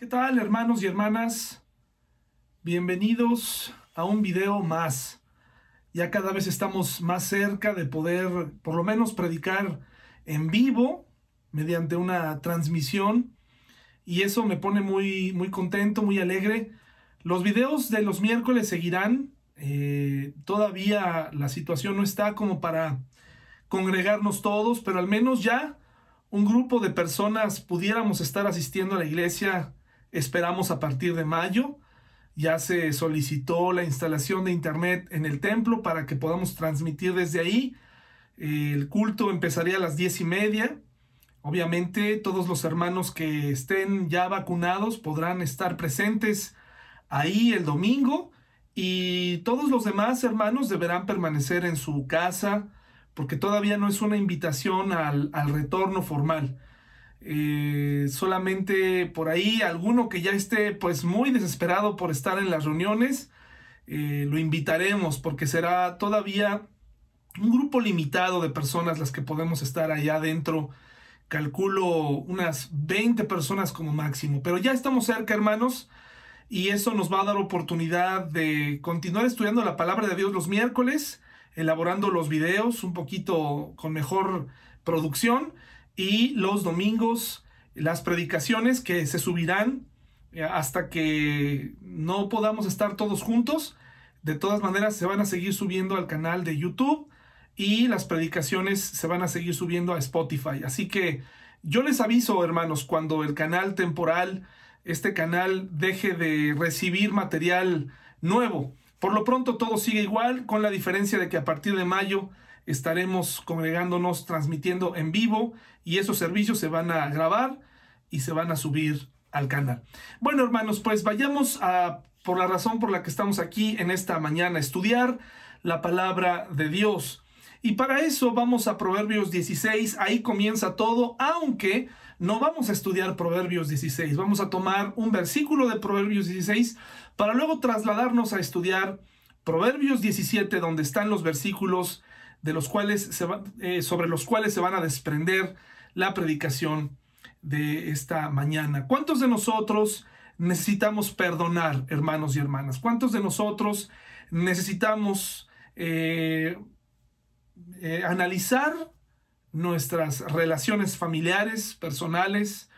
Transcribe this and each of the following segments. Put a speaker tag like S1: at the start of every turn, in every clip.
S1: ¿Qué tal hermanos y hermanas? Bienvenidos a un video más. Ya cada vez estamos más cerca de poder por lo menos predicar en vivo mediante una transmisión y eso me pone muy, muy contento, muy alegre. Los videos de los miércoles seguirán. Eh, todavía la situación no está como para congregarnos todos, pero al menos ya un grupo de personas pudiéramos estar asistiendo a la iglesia esperamos a partir de mayo. Ya se solicitó la instalación de internet en el templo para que podamos transmitir desde ahí. El culto empezaría a las diez y media. Obviamente todos los hermanos que estén ya vacunados podrán estar presentes ahí el domingo y todos los demás hermanos deberán permanecer en su casa porque todavía no es una invitación al, al retorno formal. Eh, solamente por ahí alguno que ya esté pues muy desesperado por estar en las reuniones, eh, lo invitaremos porque será todavía un grupo limitado de personas las que podemos estar allá adentro. Calculo unas 20 personas como máximo, pero ya estamos cerca hermanos y eso nos va a dar oportunidad de continuar estudiando la palabra de Dios los miércoles, elaborando los videos un poquito con mejor producción y los domingos las predicaciones que se subirán eh, hasta que no podamos estar todos juntos. De todas maneras se van a seguir subiendo al canal de YouTube y las predicaciones se van a seguir subiendo a Spotify. Así que yo les aviso, hermanos, cuando el canal temporal, este canal deje de recibir material nuevo. Por lo pronto todo sigue igual, con la diferencia de que a partir de mayo estaremos congregándonos, transmitiendo en vivo y esos servicios se van a grabar y se van a subir al canal. Bueno, hermanos, pues vayamos a, por la razón por la que estamos aquí en esta mañana, estudiar la palabra de Dios. Y para eso vamos a Proverbios 16, ahí comienza todo, aunque no vamos a estudiar Proverbios 16, vamos a tomar un versículo de Proverbios 16 para luego trasladarnos a estudiar Proverbios 17, donde están los versículos de los cuales se eh, sobre los cuales se van a desprender la predicación de esta mañana. ¿Cuántos de nosotros necesitamos perdonar, hermanos y hermanas? ¿Cuántos de nosotros necesitamos eh, eh, analizar nuestras relaciones familiares, personales,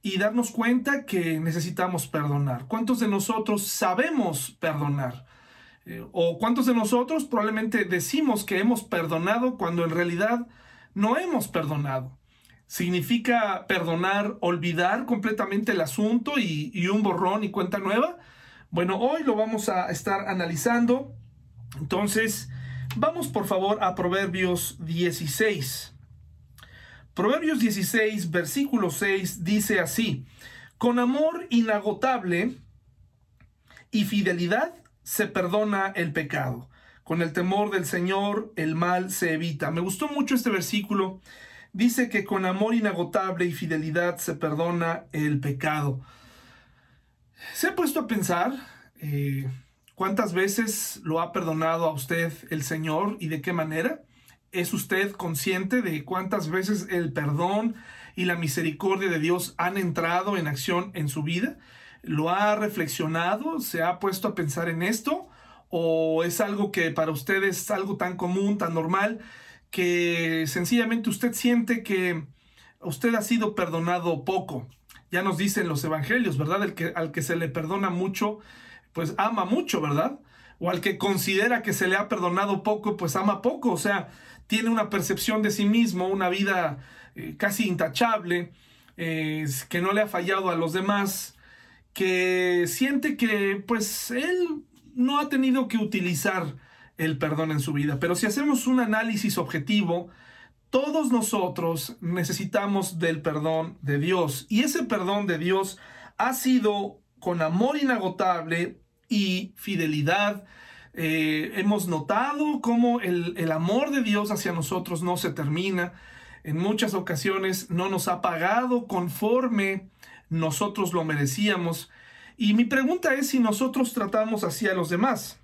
S1: y darnos cuenta que necesitamos perdonar? ¿Cuántos de nosotros sabemos perdonar? ¿O cuántos de nosotros probablemente decimos que hemos perdonado cuando en realidad no hemos perdonado? ¿Significa perdonar, olvidar completamente el asunto y un borrón y cuenta nueva? Bueno, hoy lo vamos a estar analizando. Entonces, vamos por favor a Proverbios 16. Proverbios 16, versículo 6 dice así, con amor inagotable y fidelidad se perdona el pecado. Con el temor del Señor el mal se evita. Me gustó mucho este versículo. Dice que con amor inagotable y fidelidad se perdona el pecado. ¿Se ha puesto a pensar eh, cuántas veces lo ha perdonado a usted el Señor y de qué manera? ¿Es usted consciente de cuántas veces el perdón y la misericordia de Dios han entrado en acción en su vida? ¿Lo ha reflexionado? ¿Se ha puesto a pensar en esto? ¿O es algo que para usted es algo tan común, tan normal, que sencillamente usted siente que usted ha sido perdonado poco? Ya nos dicen los evangelios, ¿verdad? El que, al que se le perdona mucho, pues ama mucho, ¿verdad? O al que considera que se le ha perdonado poco, pues ama poco. O sea, tiene una percepción de sí mismo, una vida eh, casi intachable, eh, que no le ha fallado a los demás que siente que pues él no ha tenido que utilizar el perdón en su vida. Pero si hacemos un análisis objetivo, todos nosotros necesitamos del perdón de Dios. Y ese perdón de Dios ha sido con amor inagotable y fidelidad. Eh, hemos notado cómo el, el amor de Dios hacia nosotros no se termina. En muchas ocasiones no nos ha pagado conforme nosotros lo merecíamos. Y mi pregunta es si nosotros tratamos así a los demás.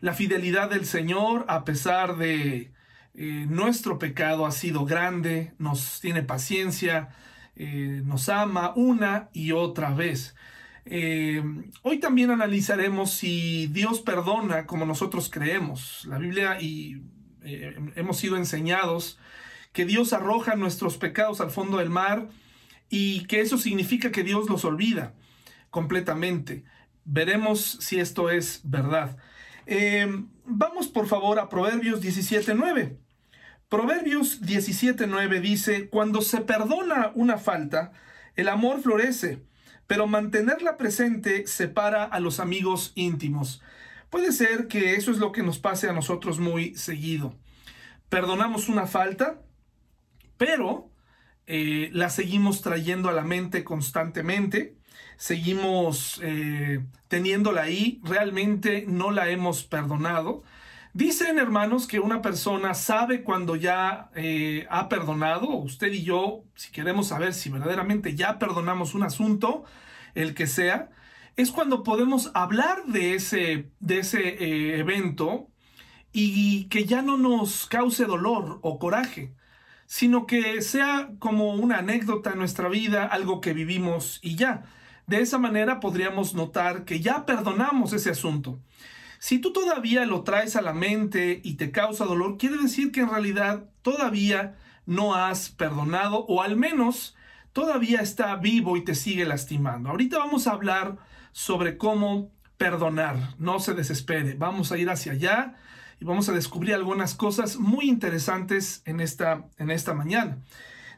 S1: La fidelidad del Señor, a pesar de eh, nuestro pecado, ha sido grande, nos tiene paciencia, eh, nos ama una y otra vez. Eh, hoy también analizaremos si Dios perdona como nosotros creemos. La Biblia y hemos sido enseñados que Dios arroja nuestros pecados al fondo del mar y que eso significa que Dios los olvida completamente. Veremos si esto es verdad. vamos por favor a Proverbios 17.9. Proverbios 17:9 dice, cuando se perdona una falta, el amor florece, pero mantenerla presente separa a los amigos íntimos. Puede ser que eso es lo que nos pase a nosotros muy seguido. Perdonamos una falta, pero eh, la seguimos trayendo a la mente constantemente, seguimos eh, teniéndola ahí, realmente no la hemos perdonado Dicen, hermanos, que una persona sabe cuando ya eh, ha perdonado. Usted y yo, si queremos saber si verdaderamente ya perdonamos un asunto, el que sea, es cuando podemos hablar de ese, de ese evento y que ya no nos cause dolor o coraje, sino que sea como una anécdota en nuestra vida, algo que vivimos y ya. De esa manera podríamos notar que ya perdonamos ese asunto. Si tú todavía lo traes a la mente y te causa dolor, quiere decir que en realidad todavía no has perdonado o al menos todavía está vivo y te sigue lastimando. Ahorita vamos a hablar sobre cómo perdonar. No se desespere. Vamos a ir hacia allá y vamos a descubrir algunas cosas muy interesantes en esta, en esta mañana.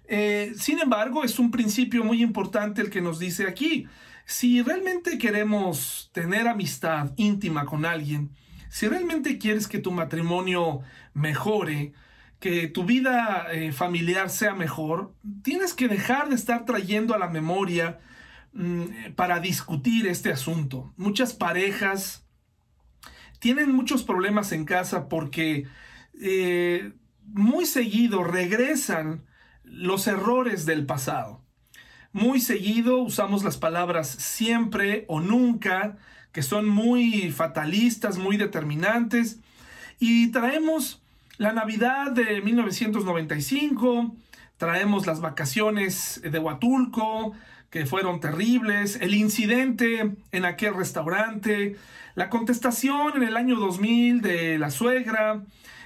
S1: Eh, sin embargo, es un principio muy importante el que nos dice aquí. Si realmente queremos tener amistad íntima con alguien, si realmente quieres que tu matrimonio mejore, que tu vida eh, familiar sea mejor, tienes que dejar de estar trayendo a la memoria mm, para discutir este asunto. Muchas parejas tienen muchos problemas en casa porque eh, muy seguido regresan los errores del pasado. Muy seguido usamos las palabras siempre o nunca, que son muy fatalistas, muy determinantes, y traemos la Navidad de 1995, traemos las vacaciones de Huatulco, que fueron terribles, el incidente en aquel restaurante, la contestación en el año 2000 de la suegra,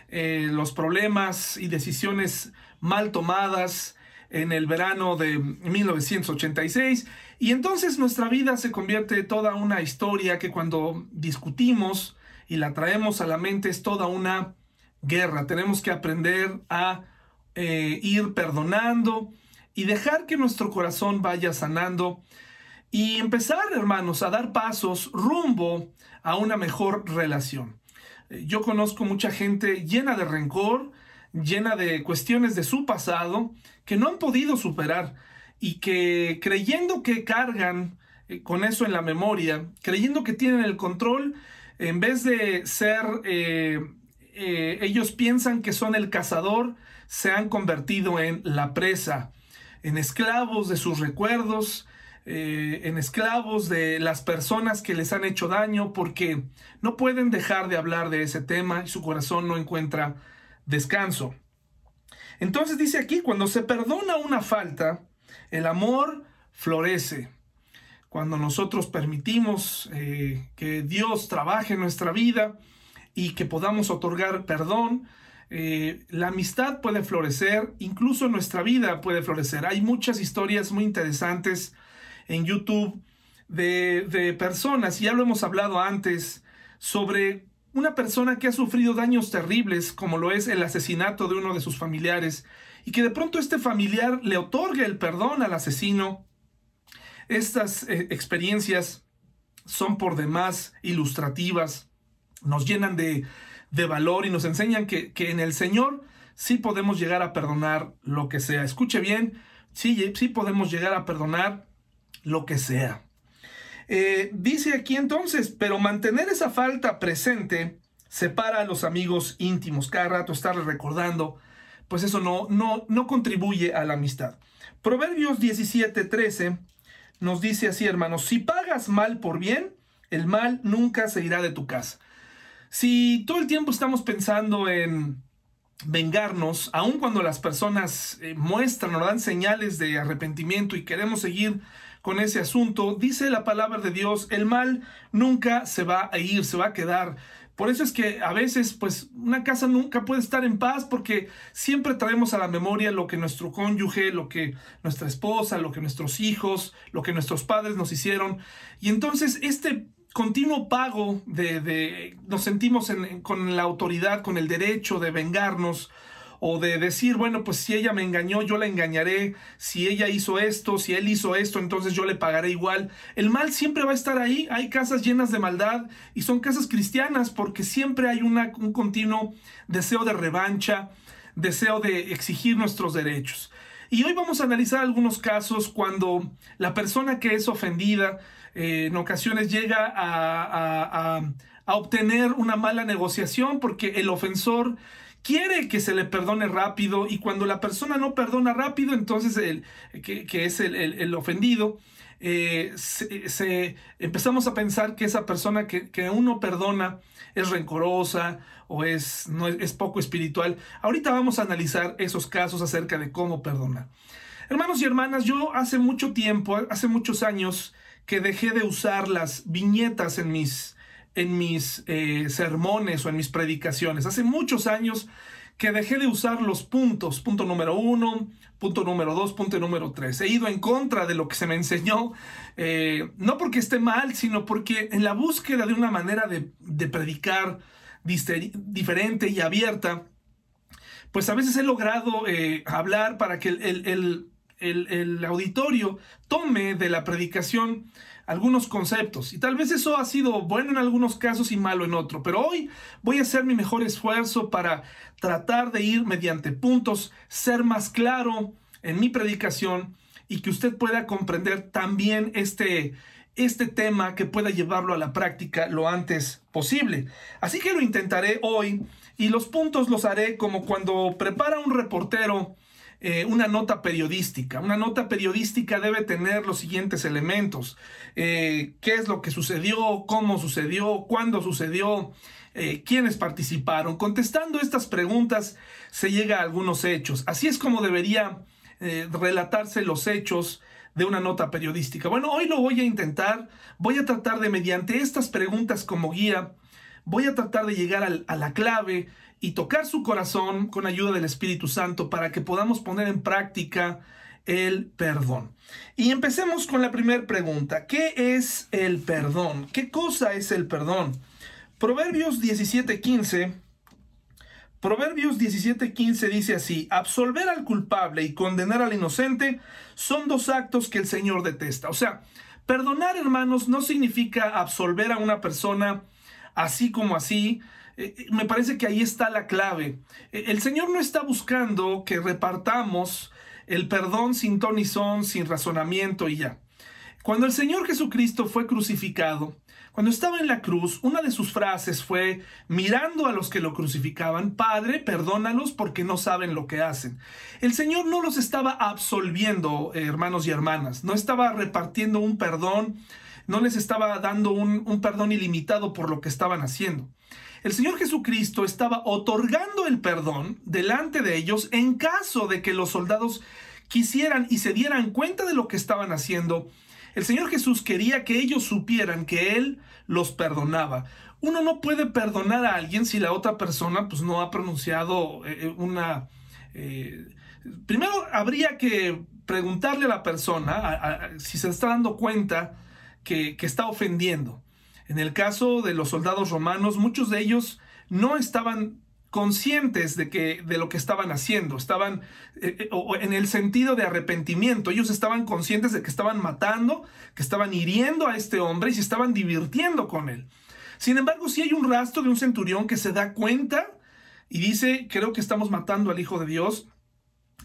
S1: eh, los problemas y decisiones mal tomadas, en el verano de 1986 y entonces nuestra vida se convierte en toda una historia que cuando discutimos y la traemos a la mente es toda una guerra. Tenemos que aprender a eh, ir perdonando y dejar que nuestro corazón vaya sanando y empezar, hermanos, a dar pasos rumbo a una mejor relación. Eh, yo conozco mucha gente llena de rencor, llena de cuestiones de su pasado que no han podido superar y que creyendo que cargan eh, con eso en la memoria, creyendo que tienen el control, en vez de ser, eh, ellos piensan que son el cazador, se han convertido en la presa, en esclavos de sus recuerdos, en esclavos de las personas que les han hecho daño, porque no pueden dejar de hablar de ese tema y su corazón no encuentra descanso. Entonces dice aquí, cuando se perdona una falta, el amor florece. Cuando nosotros permitimos eh, que Dios trabaje en nuestra vida y que podamos otorgar perdón, eh, la amistad puede florecer, incluso nuestra vida puede florecer. Hay muchas historias muy interesantes en YouTube de, personas, ya lo hemos hablado antes, sobre una persona que ha sufrido daños terribles, como lo es el asesinato de uno de sus familiares, y que de pronto este familiar le otorga el perdón al asesino, estas eh, experiencias son por demás ilustrativas, nos llenan de, valor y nos enseñan que, que, en el Señor sí podemos llegar a perdonar lo que sea. Escuche bien, sí, sí podemos llegar a perdonar lo que sea. Eh, dice aquí entonces, pero mantener esa falta presente separa a los amigos íntimos. Cada rato estarle recordando, pues eso no, no, no contribuye a la amistad. Proverbios 17:13 nos dice así, hermanos, si pagas mal por bien, el mal nunca se irá de tu casa. Si todo el tiempo estamos pensando en vengarnos, aun cuando las personas eh, muestran o dan señales de arrepentimiento y queremos seguir con ese asunto, dice la palabra de Dios, el mal nunca se va a ir, se va a quedar. Por eso es que a veces, pues, una casa nunca puede estar en paz porque siempre traemos a la memoria lo que nuestro cónyuge, lo que nuestra esposa, lo que nuestros hijos, lo que nuestros padres nos hicieron. Y entonces este continuo pago de, de nos sentimos con la autoridad, con el derecho de vengarnos o de decir, bueno, pues si ella me engañó, yo la engañaré, si ella hizo esto, si él hizo esto, entonces yo le pagaré igual. El mal siempre va a estar ahí, hay casas llenas de maldad y son casas cristianas porque siempre hay una, un continuo deseo de revancha, deseo de exigir nuestros derechos. Y hoy vamos a analizar algunos casos cuando la persona que es ofendida eh, en ocasiones llega a, obtener una mala negociación porque el ofensor quiere que se le perdone rápido y cuando la persona no perdona rápido, entonces el, que, es el, ofendido, eh, se, empezamos a pensar que esa persona que, que uno perdona es rencorosa o es, no, es poco espiritual. Ahorita vamos a analizar esos casos acerca de cómo perdonar. Hermanos y hermanas, yo hace mucho tiempo, hace muchos años, que dejé de usar las viñetas en mis, en mis eh, sermones o en mis predicaciones. Hace muchos años que dejé de usar los puntos, punto número uno, punto número dos, punto número tres. He ido en contra de lo que se me enseñó, eh, no porque esté mal, sino porque en la búsqueda de una manera de, predicar diferente y abierta, pues a veces he logrado eh, hablar para que el, auditorio tome de la predicación algunos conceptos. Y tal vez eso ha sido bueno en algunos casos y malo en otro. Pero hoy voy a hacer mi mejor esfuerzo para tratar de ir mediante puntos, ser más claro en mi predicación y que usted pueda comprender también este, este tema que pueda llevarlo a la práctica lo antes posible. Así que lo intentaré hoy y los puntos los haré como cuando prepara un reportero eh, una nota periodística. Una nota periodística debe tener los siguientes elementos. Eh, ¿Qué es lo que sucedió? ¿Cómo sucedió? ¿Cuándo sucedió? Eh, ¿Quiénes participaron? Contestando estas preguntas se llega a algunos hechos. Así es como debería relatarse los hechos de una nota periodística. Bueno, hoy lo voy a intentar. Voy a tratar de, mediante estas preguntas como guía, voy a tratar de llegar a la clave y tocar su corazón con ayuda del Espíritu Santo para que podamos poner en práctica el perdón. Y empecemos con la primera pregunta. ¿Qué es el perdón? ¿Qué cosa es el perdón? Proverbios 17:15. Proverbios 17:15 dice así, absolver al culpable y condenar al inocente son dos actos que el Señor detesta. O sea, perdonar, hermanos, no significa absolver a una persona así como así, eh, eh, me parece que ahí está la clave. Eh, el Señor no está buscando que repartamos el perdón sin ton y son, sin razonamiento y ya. Cuando el Señor Jesucristo fue crucificado, cuando estaba en la cruz, una de sus frases fue, mirando a los que lo crucificaban, Padre, perdónalos porque no saben lo que hacen. El Señor no los estaba absolviendo, hermanos y hermanas, no estaba repartiendo un perdón, no les estaba dando un, perdón ilimitado por lo que estaban haciendo. El Señor Jesucristo estaba otorgando el perdón delante de ellos en caso de que los soldados quisieran y se dieran cuenta de lo que estaban haciendo. El Señor Jesús quería que ellos supieran que Él los perdonaba. Uno no puede perdonar a alguien si la otra persona pues, no ha pronunciado eh, eh, una... Eh, primero habría que preguntarle a la persona si se está dando cuenta que, está ofendiendo. En el caso de los soldados romanos, muchos de ellos no estaban conscientes de, que, de lo que estaban haciendo, estaban eh, eh, en el sentido de arrepentimiento, ellos estaban conscientes de que estaban matando, que estaban hiriendo a este hombre y se estaban divirtiendo con él. Sin embargo, sí hay un rastro de un centurión que se da cuenta y dice, creo que estamos matando al Hijo de Dios,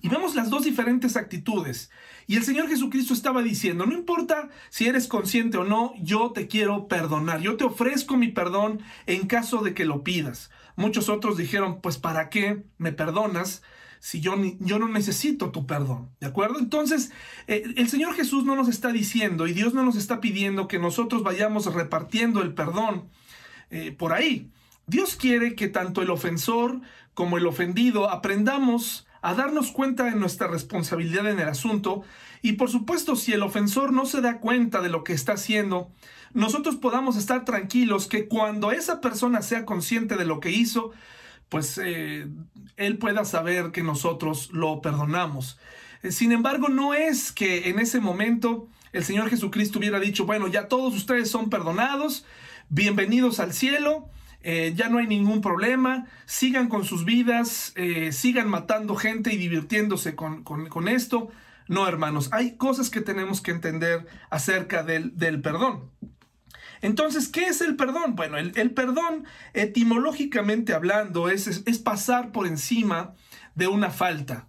S1: y vemos las dos diferentes actitudes. Y el Señor Jesucristo estaba diciendo, no importa si eres consciente o no, yo te quiero perdonar. Yo te ofrezco mi perdón en caso de que lo pidas. Muchos otros dijeron, pues ¿para qué me perdonas? si yo, yo no necesito tu perdón. ¿De acuerdo? Entonces, eh, el Señor Jesús no nos está diciendo y Dios no nos está pidiendo que nosotros vayamos repartiendo el perdón eh, por ahí. Dios quiere que tanto el ofensor como el ofendido, aprendamos a darnos cuenta de nuestra responsabilidad en el asunto y por supuesto si el ofensor no se da cuenta de lo que está haciendo, nosotros podamos estar tranquilos que cuando esa persona sea consciente de lo que hizo, pues eh, él pueda saber que nosotros lo perdonamos. Sin embargo, no es que en ese momento el Señor Jesucristo hubiera dicho, bueno, ya todos ustedes son perdonados, bienvenidos al cielo, eh, ya no hay ningún problema, sigan con sus vidas, sigan matando gente y divirtiéndose con, esto. No, hermanos, hay cosas que tenemos que entender acerca del, del perdón. Entonces, ¿qué es el perdón? Bueno, el, perdón, etimológicamente hablando, es, es, pasar por encima de una falta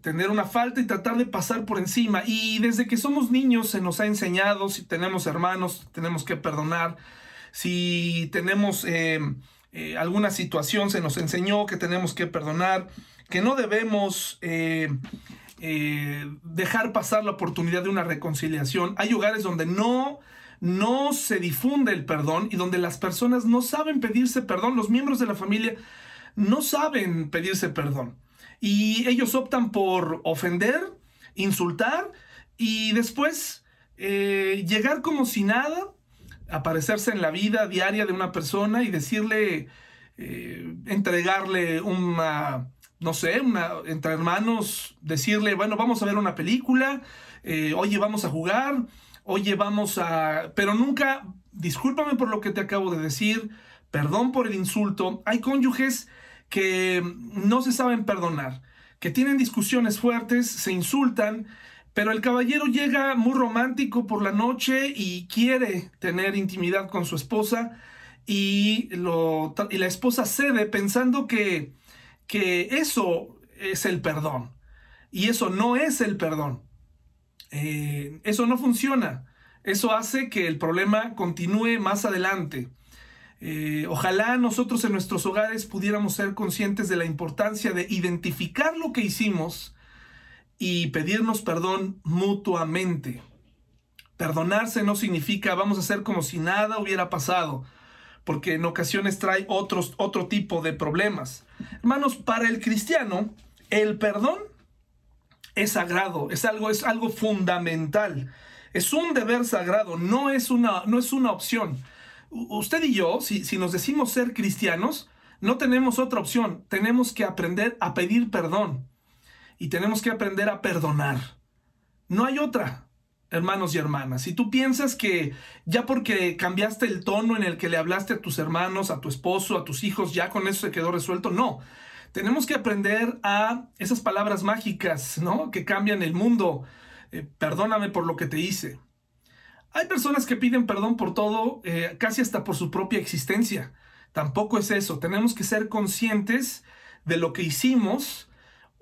S1: tener una falta y tratar de pasar por encima. Y desde que somos niños se nos ha enseñado, si tenemos hermanos, tenemos que perdonar. Si tenemos eh, eh, alguna situación, se nos enseñó que tenemos que perdonar, que no debemos eh, dejar pasar la oportunidad de una reconciliación. Hay lugares donde no no se difunde el perdón y donde las personas no saben pedirse perdón, los miembros de la familia no saben pedirse perdón. Y ellos optan por ofender, insultar y después eh, llegar como si nada, aparecerse en la vida diaria de una persona y decirle, eh, entregarle una, no sé, una, entre hermanos, decirle, bueno, vamos a ver una película, eh, oye, vamos a jugar, oye, vamos a... Pero nunca, discúlpame por lo que te acabo de decir, perdón por el insulto. Hay cónyuges que no se saben perdonar, que tienen discusiones fuertes, se insultan, pero el caballero llega muy romántico por la noche y quiere tener intimidad con su esposa y, la esposa cede pensando que, que eso es el perdón. Y eso no es el perdón. Eh, eso no funciona. Eso hace que el problema continúe más adelante. Eh, ojalá nosotros en nuestros hogares pudiéramos ser conscientes de la importancia de identificar lo que hicimos y pedirnos perdón mutuamente. Perdonarse no significa vamos a hacer como si nada hubiera pasado, porque en ocasiones trae otros, otro tipo de problemas. Hermanos, para el cristiano, el perdón es sagrado, es algo, es algo fundamental. Es un deber sagrado, no es una, no es una opción. Usted y yo, si, si nos decimos ser cristianos, no tenemos otra opción. Tenemos que aprender a pedir perdón y tenemos que aprender a perdonar. No hay otra, hermanos y hermanas. Si tú piensas que ya porque cambiaste el tono en el que le hablaste a tus hermanos, a tu esposo, a tus hijos, ya con eso se quedó resuelto, no tenemos que aprender a esas palabras mágicas, ¿no? Que cambian el mundo. Eh, perdóname por lo que te hice. Hay personas que piden perdón por todo, eh, casi hasta por su propia existencia. Tampoco es eso. Tenemos que ser conscientes de lo que hicimos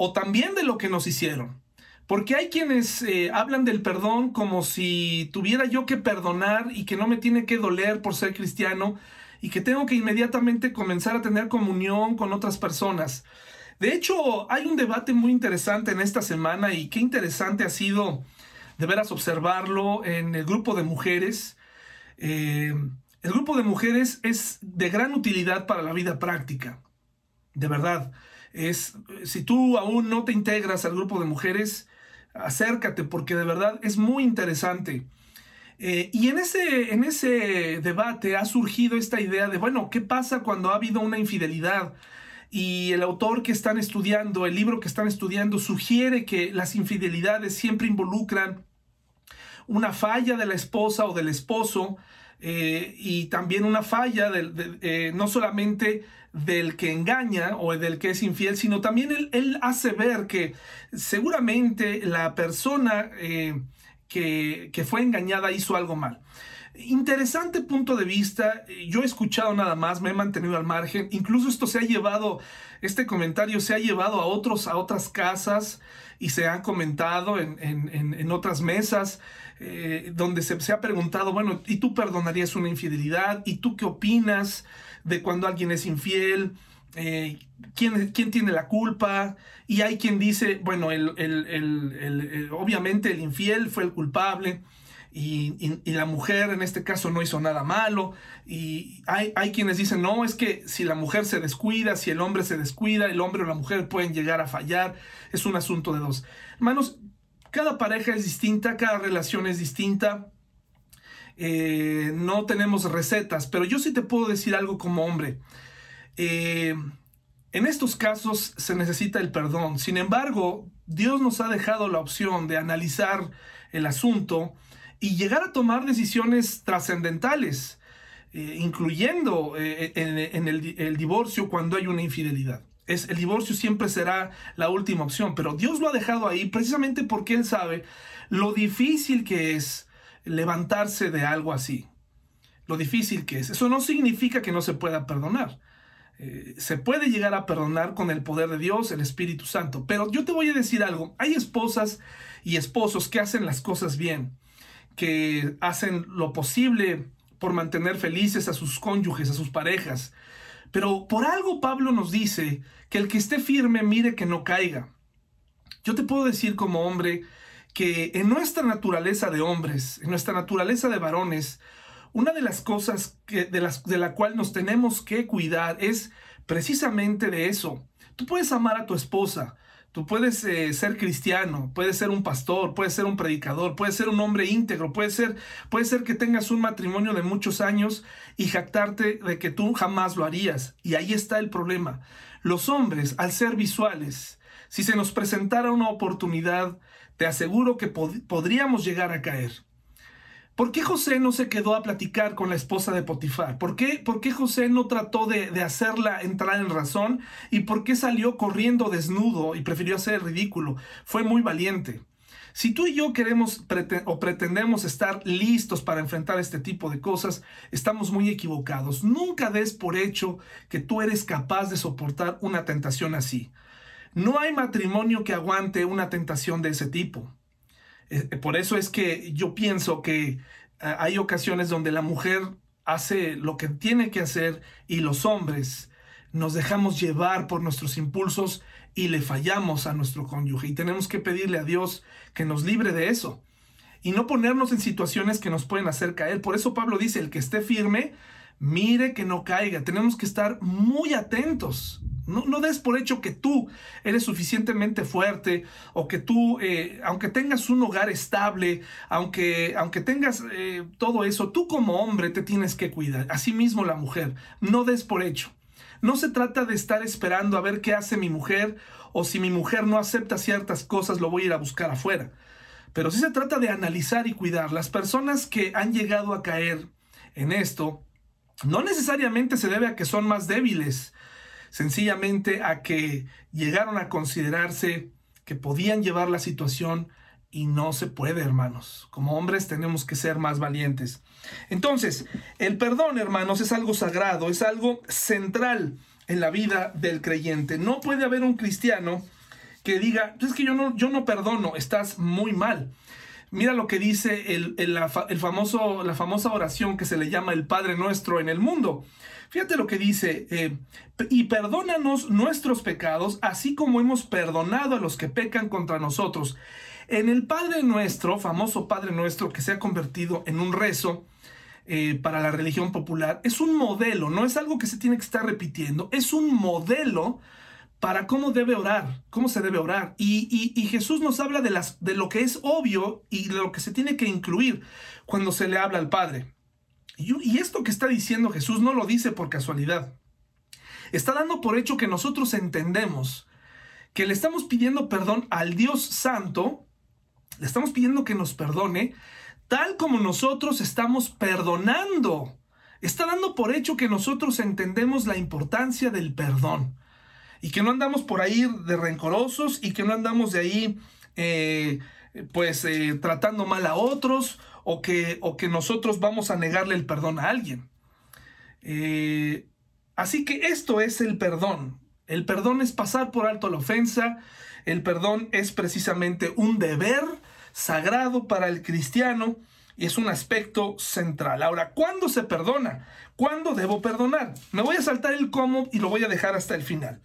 S1: o también de lo que nos hicieron. Porque hay quienes eh, hablan del perdón como si tuviera yo que perdonar y que no me tiene que doler por ser cristiano y que tengo que inmediatamente comenzar a tener comunión con otras personas. De hecho, hay un debate muy interesante en esta semana y qué interesante ha sido de veras observarlo en el grupo de mujeres. Eh, el grupo de mujeres es de gran utilidad para la vida práctica. De verdad. Es, si tú aún no te integras al grupo de mujeres, acércate porque de verdad es muy interesante. Eh, y en ese, en ese debate ha surgido esta idea de, bueno, ¿qué pasa cuando ha habido una infidelidad? Y el autor que están estudiando, el libro que están estudiando, sugiere que las infidelidades siempre involucran una falla de la esposa o del esposo eh, y también una falla eh, no solamente del que engaña o del que es infiel, sino también él, hace ver que seguramente la persona que, fue engañada hizo algo mal. Interesante punto de vista. Yo he escuchado nada más, me he mantenido al margen. Incluso esto se ha llevado, este comentario se ha llevado a otros, a otras casas y se han comentado en, otras mesas eh, donde se, se, ha preguntado, bueno, ¿y tú perdonarías una infidelidad? ¿Y tú qué opinas de cuando alguien es infiel? Eh, ¿quién, tiene la culpa? Y hay quien dice, bueno, el, obviamente el infiel fue el culpable. y, la mujer en este caso no hizo nada malo. Y hay, hay, quienes dicen, no, es que si la mujer se descuida, si el hombre se descuida, el hombre o la mujer pueden llegar a fallar. Es un asunto de dos. Hermanos, cada pareja es distinta, cada relación es distinta. Eh, no tenemos recetas, pero yo sí te puedo decir algo como hombre. Eh, en estos casos se necesita el perdón. Sin embargo, Dios nos ha dejado la opción de analizar el asunto y llegar a tomar decisiones trascendentales, eh, incluyendo en, el, divorcio cuando hay una infidelidad. Es, el divorcio siempre será la última opción, pero Dios lo ha dejado ahí precisamente porque Él sabe lo difícil que es levantarse de algo así. Lo difícil que es. Eso no significa que no se pueda perdonar. Eh, se puede llegar a perdonar con el poder de Dios, el Espíritu Santo. Pero yo te voy a decir algo. Hay esposas y esposos que hacen las cosas bien que hacen lo posible por mantener felices a sus cónyuges, a sus parejas. Pero por algo Pablo nos dice que el que esté firme mire que no caiga. Yo te puedo decir como hombre que en nuestra naturaleza de hombres, en nuestra naturaleza de varones, una de las cosas de, las, de la cual nos tenemos que cuidar es precisamente de eso. Tú puedes amar a tu esposa, Tú puedes eh, ser cristiano, puedes ser un pastor, puedes ser un predicador, puedes ser un hombre íntegro, puede ser, puede ser que tengas un matrimonio de muchos años y jactarte de que tú jamás lo harías. Y ahí está el problema. Los hombres, al ser visuales, si se nos presentara una oportunidad, te aseguro que podríamos llegar a caer. ¿Por qué José no se quedó a platicar con la esposa de Potifar? ¿Por qué, por qué José no trató de, hacerla entrar en razón? ¿Y por qué salió corriendo desnudo y prefirió hacer ridículo? Fue muy valiente. Si tú y yo queremos o pretendemos estar listos para enfrentar este tipo de cosas, estamos muy equivocados. Nunca des por hecho que tú eres capaz de soportar una tentación así. No hay matrimonio que aguante una tentación de ese tipo. Eh, por eso es que yo pienso que eh, hay ocasiones donde la mujer hace lo que tiene que hacer y los hombres nos dejamos llevar por nuestros impulsos y le fallamos a nuestro cónyuge. Y tenemos que pedirle a Dios que nos libre de eso y no ponernos en situaciones que nos pueden hacer caer. Por eso Pablo dice, el que esté firme, mire que no caiga. Tenemos que estar muy atentos. No, des por hecho que tú eres suficientemente fuerte o que tú, eh, aunque tengas un hogar estable, aunque, aunque tengas eh, todo eso, tú como hombre te tienes que cuidar. Asimismo la mujer. No des por hecho. No se trata de estar esperando a ver qué hace mi mujer o si mi mujer no acepta ciertas cosas lo voy a ir a buscar afuera. Pero sí se trata de analizar y cuidar. Las personas que han llegado a caer en esto no necesariamente se debe a que son más débiles, sencillamente a que llegaron a considerarse que podían llevar la situación y no se puede, hermanos. Como hombres tenemos que ser más valientes. Entonces, el perdón, hermanos, es algo sagrado, es algo central en la vida del creyente. No puede haber un cristiano que diga, es que yo no, yo no perdono, estás muy mal. Mira lo que dice el, famoso, la famosa oración que se le llama el Padre Nuestro en el mundo. Fíjate lo que dice, eh, y perdónanos nuestros pecados, así como hemos perdonado a los que pecan contra nosotros. En el Padre Nuestro, famoso Padre Nuestro que se ha convertido en un rezo, eh, para la religión popular, es un modelo, no es algo que se tiene que estar repitiendo, es un modelo para cómo debe orar, cómo se debe orar. Y, Jesús nos habla de, las, de lo que es obvio y de lo que se tiene que incluir cuando se le habla al Padre. Y, esto que está diciendo Jesús no lo dice por casualidad. Está dando por hecho que nosotros entendemos que le estamos pidiendo perdón al Dios Santo, le estamos pidiendo que nos perdone, tal como nosotros estamos perdonando. Está dando por hecho que nosotros entendemos la importancia del perdón y que no andamos por ahí de rencorosos y que no andamos de ahí eh, pues eh, tratando mal a otros o que, o que nosotros vamos a negarle el perdón a alguien. Eh, así que esto es el perdón. El perdón es pasar por alto la ofensa. El perdón es precisamente un deber sagrado para el cristiano y es un aspecto central. Ahora, ¿cuándo se perdona? ¿Cuándo debo perdonar? Me voy a saltar el cómo y lo voy a dejar hasta el final.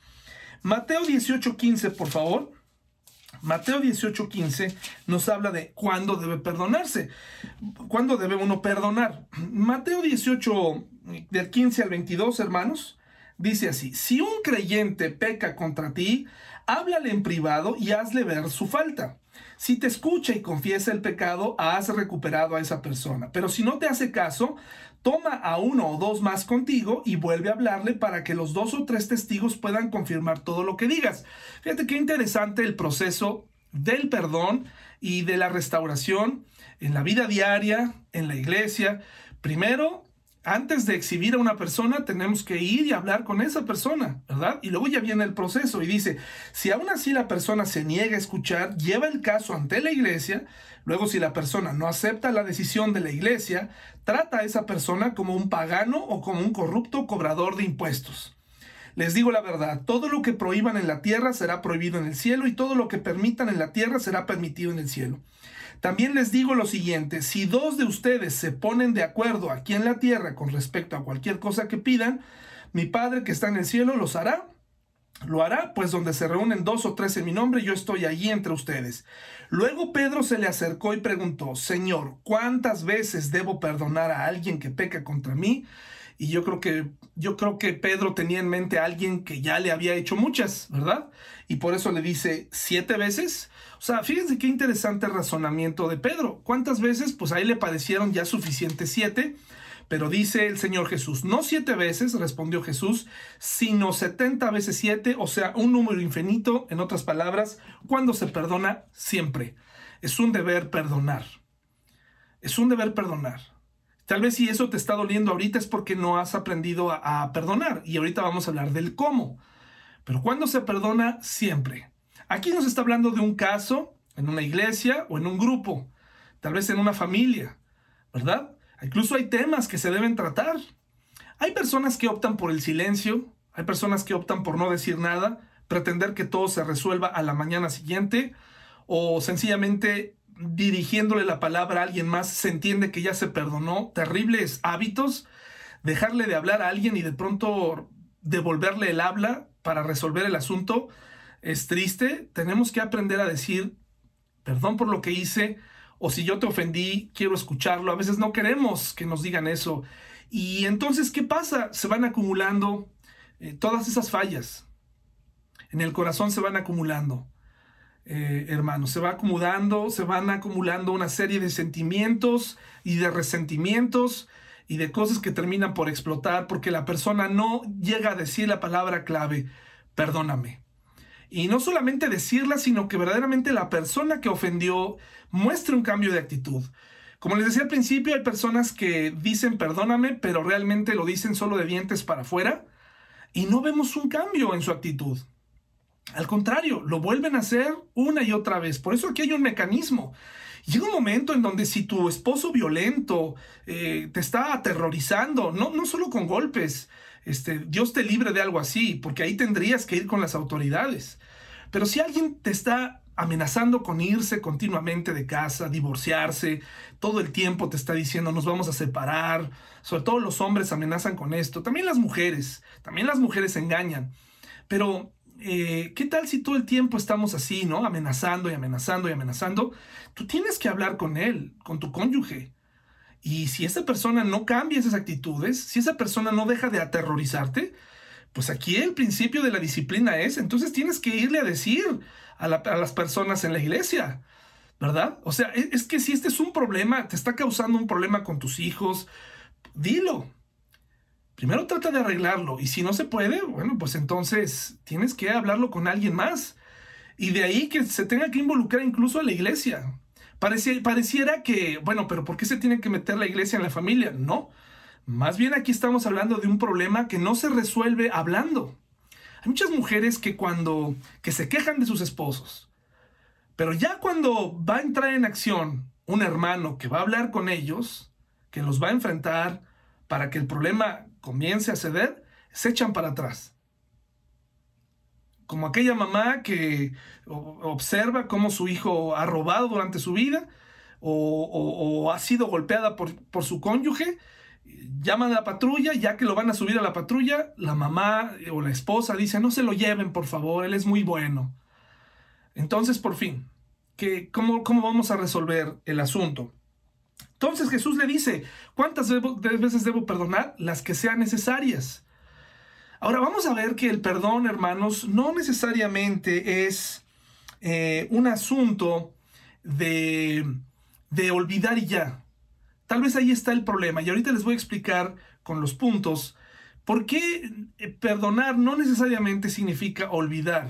S1: Mateo 18:15, por favor. Mateo 18:15 nos habla de cuándo debe perdonarse, cuándo debe uno perdonar. Mateo 18, del 15 al 22, hermanos, dice así, si un creyente peca contra ti, háblale en privado y hazle ver su falta. Si te escucha y confiesa el pecado, has recuperado a esa persona. Pero si no te hace caso, toma a uno o dos más contigo y vuelve a hablarle para que los dos o tres testigos puedan confirmar todo lo que digas. Fíjate qué interesante el proceso del perdón y de la restauración en la vida diaria, en la iglesia. Primero, antes de exhibir a una persona, tenemos que ir y hablar con esa persona, ¿verdad? Y luego ya viene el proceso y dice, si aún así la persona se niega a escuchar, lleva el caso ante la iglesia, luego si la persona no acepta la decisión de la iglesia, trata a esa persona como un pagano o como un corrupto cobrador de impuestos. Les digo la verdad, todo lo que prohíban en la tierra será prohibido en el cielo y todo lo que permitan en la tierra será permitido en el cielo. También les digo lo siguiente, si dos de ustedes se ponen de acuerdo aquí en la tierra con respecto a cualquier cosa que pidan, mi Padre que está en el cielo los hará. Lo hará, pues donde se reúnen dos o tres en mi nombre, yo estoy allí entre ustedes. Luego Pedro se le acercó y preguntó, Señor, ¿cuántas veces debo perdonar a alguien que peca contra mí? Y yo creo que, yo creo que Pedro tenía en mente a alguien que ya le había hecho muchas, ¿verdad? Y por eso le dice siete veces. O sea, fíjense qué interesante razonamiento de Pedro. ¿Cuántas veces? Pues ahí le parecieron ya suficientes siete. Pero dice el Señor Jesús, no siete veces, respondió Jesús, sino setenta veces siete, o sea, un número infinito, en otras palabras, cuando se perdona siempre. Es un deber perdonar. Es un deber perdonar. Tal vez si eso te está doliendo ahorita es porque no has aprendido a, a perdonar. Y ahorita vamos a hablar del cómo. Pero cuando se perdona, siempre. Aquí nos está hablando de un caso en una iglesia o en un grupo, tal vez en una familia, ¿verdad? Incluso hay temas que se deben tratar. Hay personas que optan por el silencio, hay personas que optan por no decir nada, pretender que todo se resuelva a la mañana siguiente o sencillamente dirigiéndole la palabra a alguien más se entiende que ya se perdonó. Terribles hábitos, dejarle de hablar a alguien y de pronto devolverle el habla para resolver el asunto es triste, tenemos que aprender a decir, perdón por lo que hice, o si yo te ofendí, quiero escucharlo. A veces no queremos que nos digan eso. Y entonces, ¿qué pasa? Se van acumulando eh, todas esas fallas. En el corazón se van acumulando, eh, hermanos. Se va acumulando, se van acumulando una serie de sentimientos y de resentimientos y de cosas que terminan por explotar porque la persona no llega a decir la palabra clave, perdóname. Y no solamente decirla, sino que verdaderamente la persona que ofendió muestre un cambio de actitud. Como les decía al principio, hay personas que dicen perdóname, pero realmente lo dicen solo de dientes para afuera y no vemos un cambio en su actitud. Al contrario, lo vuelven a hacer una y otra vez. Por eso aquí hay un mecanismo. Llega un momento en donde si tu esposo violento eh, te está aterrorizando, no, no solo con golpes, este, Dios te libre de algo así, porque ahí tendrías que ir con las autoridades. Pero si alguien te está amenazando con irse continuamente de casa, divorciarse, todo el tiempo te está diciendo nos vamos a separar, sobre todo los hombres amenazan con esto, también las mujeres, también las mujeres engañan. Pero, eh, ¿qué tal si todo el tiempo estamos así, ¿no? Amenazando y amenazando y amenazando. Tú tienes que hablar con él, con tu cónyuge. Y si esa persona no cambia esas actitudes, si esa persona no deja de aterrorizarte, pues aquí el principio de la disciplina es, entonces tienes que irle a decir a, las personas en la iglesia, ¿verdad? O sea, es, es que si este es un problema, te está causando un problema con tus hijos, dilo. Primero trata de arreglarlo y si no se puede, bueno, pues entonces tienes que hablarlo con alguien más. Y de ahí que se tenga que involucrar incluso a la iglesia pareciera que, bueno, pero ¿por qué se tiene que meter la iglesia en la familia? No. Más bien aquí estamos hablando de un problema que no se resuelve hablando. Hay muchas mujeres que cuando que se quejan de sus esposos, pero ya cuando va a entrar en acción un hermano que va a hablar con ellos, que los va a enfrentar para que el problema comience a ceder, se echan para atrás como aquella mamá que observa cómo su hijo ha robado durante su vida o, ha sido golpeada por, por, su cónyuge, llaman a la patrulla, ya que lo van a subir a la patrulla, la mamá o la esposa dice, no se lo lleven, por favor, él es muy bueno. Entonces, por fin, ¿qué, cómo, ¿cómo vamos a resolver el asunto? Entonces Jesús le dice, ¿cuántas veces debo perdonar? Las que sean necesarias. Ahora vamos a ver que el perdón, hermanos, no necesariamente es eh, un asunto de, de olvidar y ya. Tal vez ahí está el problema. Y ahorita les voy a explicar con los puntos por qué eh, perdonar no necesariamente significa olvidar.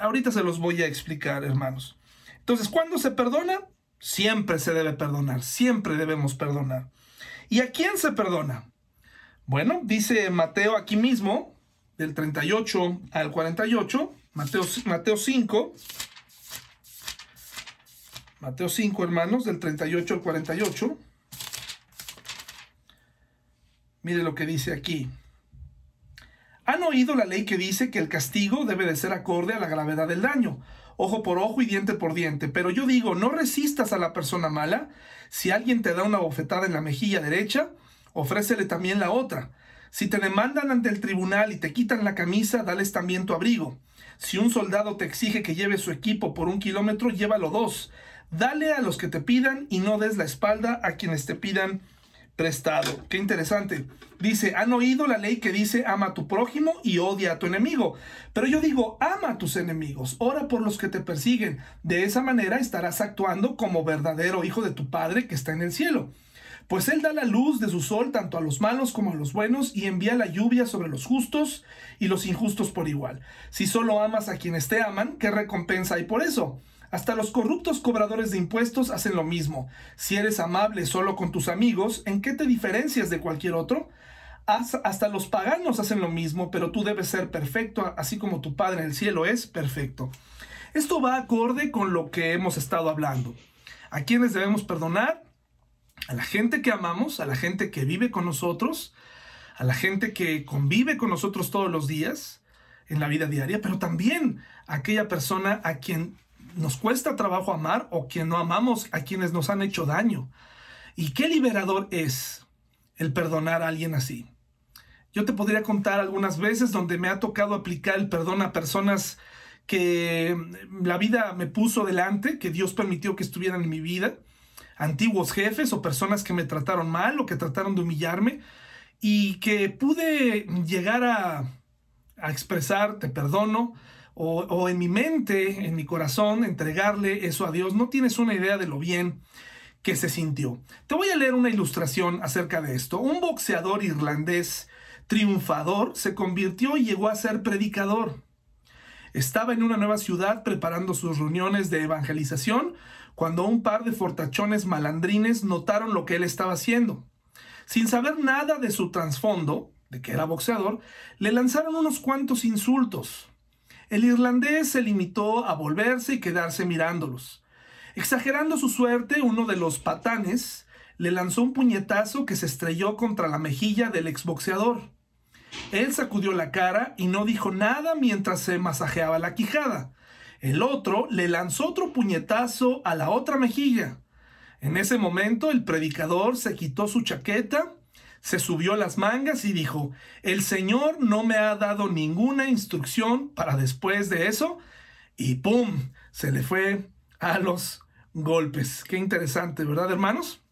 S1: Ahorita se los voy a explicar, hermanos. Entonces, ¿cuándo se perdona? Siempre se debe perdonar, siempre debemos perdonar. ¿Y a quién se perdona? Bueno, dice Mateo aquí mismo, del 38 al 48, Mateo, Mateo 5, Mateo 5, hermanos, del 38 al 48. Mire lo que dice aquí. ¿Han oído la ley que dice que el castigo debe de ser acorde a la gravedad del daño? Ojo por ojo y diente por diente. Pero yo digo, no resistas a la persona mala. Si alguien te da una bofetada en la mejilla derecha, ofrécele también la otra. Si te demandan ante el tribunal y te quitan la camisa, dales también tu abrigo. Si un soldado te exige que lleves su equipo por un kilómetro, llévalo dos. Dale a los que te pidan y no des la espalda a quienes te pidan prestado. Qué interesante. Dice, han oído la ley que dice ama a tu prójimo y odia a tu enemigo. Pero yo digo, ama a tus enemigos, ora por los que te persiguen. De esa manera estarás actuando como verdadero hijo de tu Padre que está en el cielo. Pues Él da la luz de su sol tanto a los malos como a los buenos y envía la lluvia sobre los justos y los injustos por igual. Si solo amas a quienes te aman, ¿qué recompensa hay por eso? Hasta los corruptos cobradores de impuestos hacen lo mismo. Si eres amable solo con tus amigos, ¿en qué te diferencias de cualquier otro? Hasta los paganos hacen lo mismo, pero tú debes ser perfecto, así como tu Padre en el cielo es perfecto. Esto va acorde con lo que hemos estado hablando. ¿A quienes debemos perdonar? A la gente que amamos, a la gente que vive con nosotros, a la gente que convive con nosotros todos los días en la vida diaria, pero también a aquella persona a quien nos cuesta trabajo amar o quien no amamos, a quienes nos han hecho daño. ¿Y qué liberador es el perdonar a alguien así? Yo te podría contar algunas veces donde me ha tocado aplicar el perdón a personas que la vida me puso delante, que Dios permitió que estuvieran en mi vida antiguos jefes o personas que me trataron mal o que trataron de humillarme y que pude llegar a, expresar te perdono o, o, en mi mente, en mi corazón, entregarle eso a Dios. No tienes una idea de lo bien que se sintió. Te voy a leer una ilustración acerca de esto. Un boxeador irlandés triunfador se convirtió y llegó a ser predicador. Estaba en una nueva ciudad preparando sus reuniones de evangelización cuando un par de fortachones malandrines notaron lo que él estaba haciendo. Sin saber nada de su trasfondo, de que era boxeador, le lanzaron unos cuantos insultos. El irlandés se limitó a volverse y quedarse mirándolos. Exagerando su suerte, uno de los patanes le lanzó un puñetazo que se estrelló contra la mejilla del exboxeador. Él sacudió la cara y no dijo nada mientras se masajeaba la quijada. El otro le lanzó otro puñetazo a la otra mejilla. En ese momento el predicador se quitó su chaqueta, se subió las mangas y dijo, el Señor no me ha dado ninguna instrucción para después de eso. Y ¡pum! Se le fue a los golpes. Qué interesante, ¿verdad, hermanos?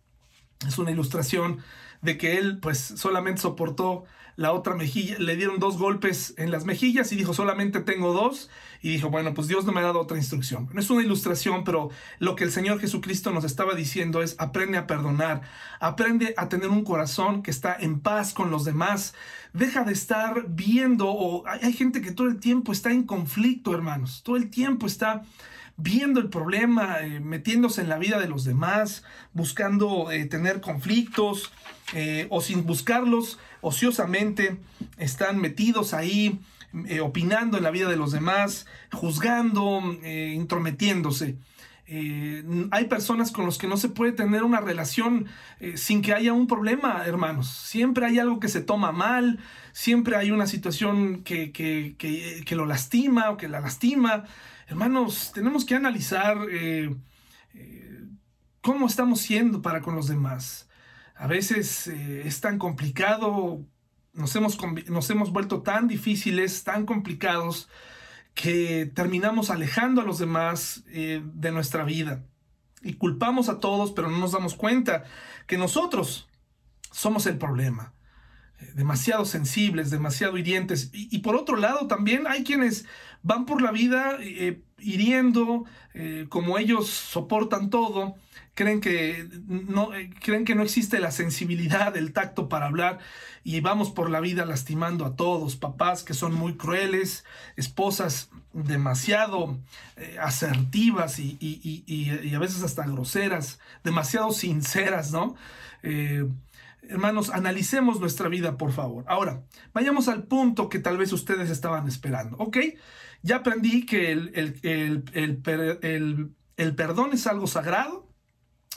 S1: Es una ilustración de que él pues solamente soportó la otra mejilla, le dieron dos golpes en las mejillas y dijo solamente tengo dos y dijo bueno pues Dios no me ha dado otra instrucción. No es una ilustración pero lo que el Señor Jesucristo nos estaba diciendo es aprende a perdonar, aprende a tener un corazón que está en paz con los demás, deja de estar viendo o hay, gente que todo el tiempo está en conflicto hermanos, todo el tiempo está viendo el problema, eh, metiéndose en la vida de los demás, buscando eh, tener conflictos eh, o sin buscarlos, ociosamente están metidos ahí, eh, opinando en la vida de los demás, juzgando, eh, intrometiéndose. Eh, hay personas con los que no se puede tener una relación sin que haya un problema, hermanos. Siempre hay algo que se toma mal, siempre hay una situación que, que, que, lo lastima o que la lastima. Hermanos, tenemos que analizar cómo estamos siendo para con los demás. A veces es tan complicado nos hemos, nos hemos vuelto tan difíciles, tan complicados, que terminamos alejando a los demás eh, de nuestra vida. Y culpamos a todos, pero no nos damos cuenta que nosotros somos el problema. Eh, demasiado sensibles, demasiado hirientes. Y, por otro lado, también hay quienes van por la vida eh, hiriendo, como ellos soportan todo, creen que no, creen que no existe la sensibilidad, el tacto para hablar y vamos por la vida lastimando a todos, papás que son muy crueles, esposas demasiado eh, asertivas y, a veces hasta groseras, demasiado sinceras, ¿no? Eh, hermanos, analicemos nuestra vida, por favor. Ahora, vayamos al punto que tal vez ustedes estaban esperando, ¿ok? Ya aprendí que el, el perdón es algo sagrado,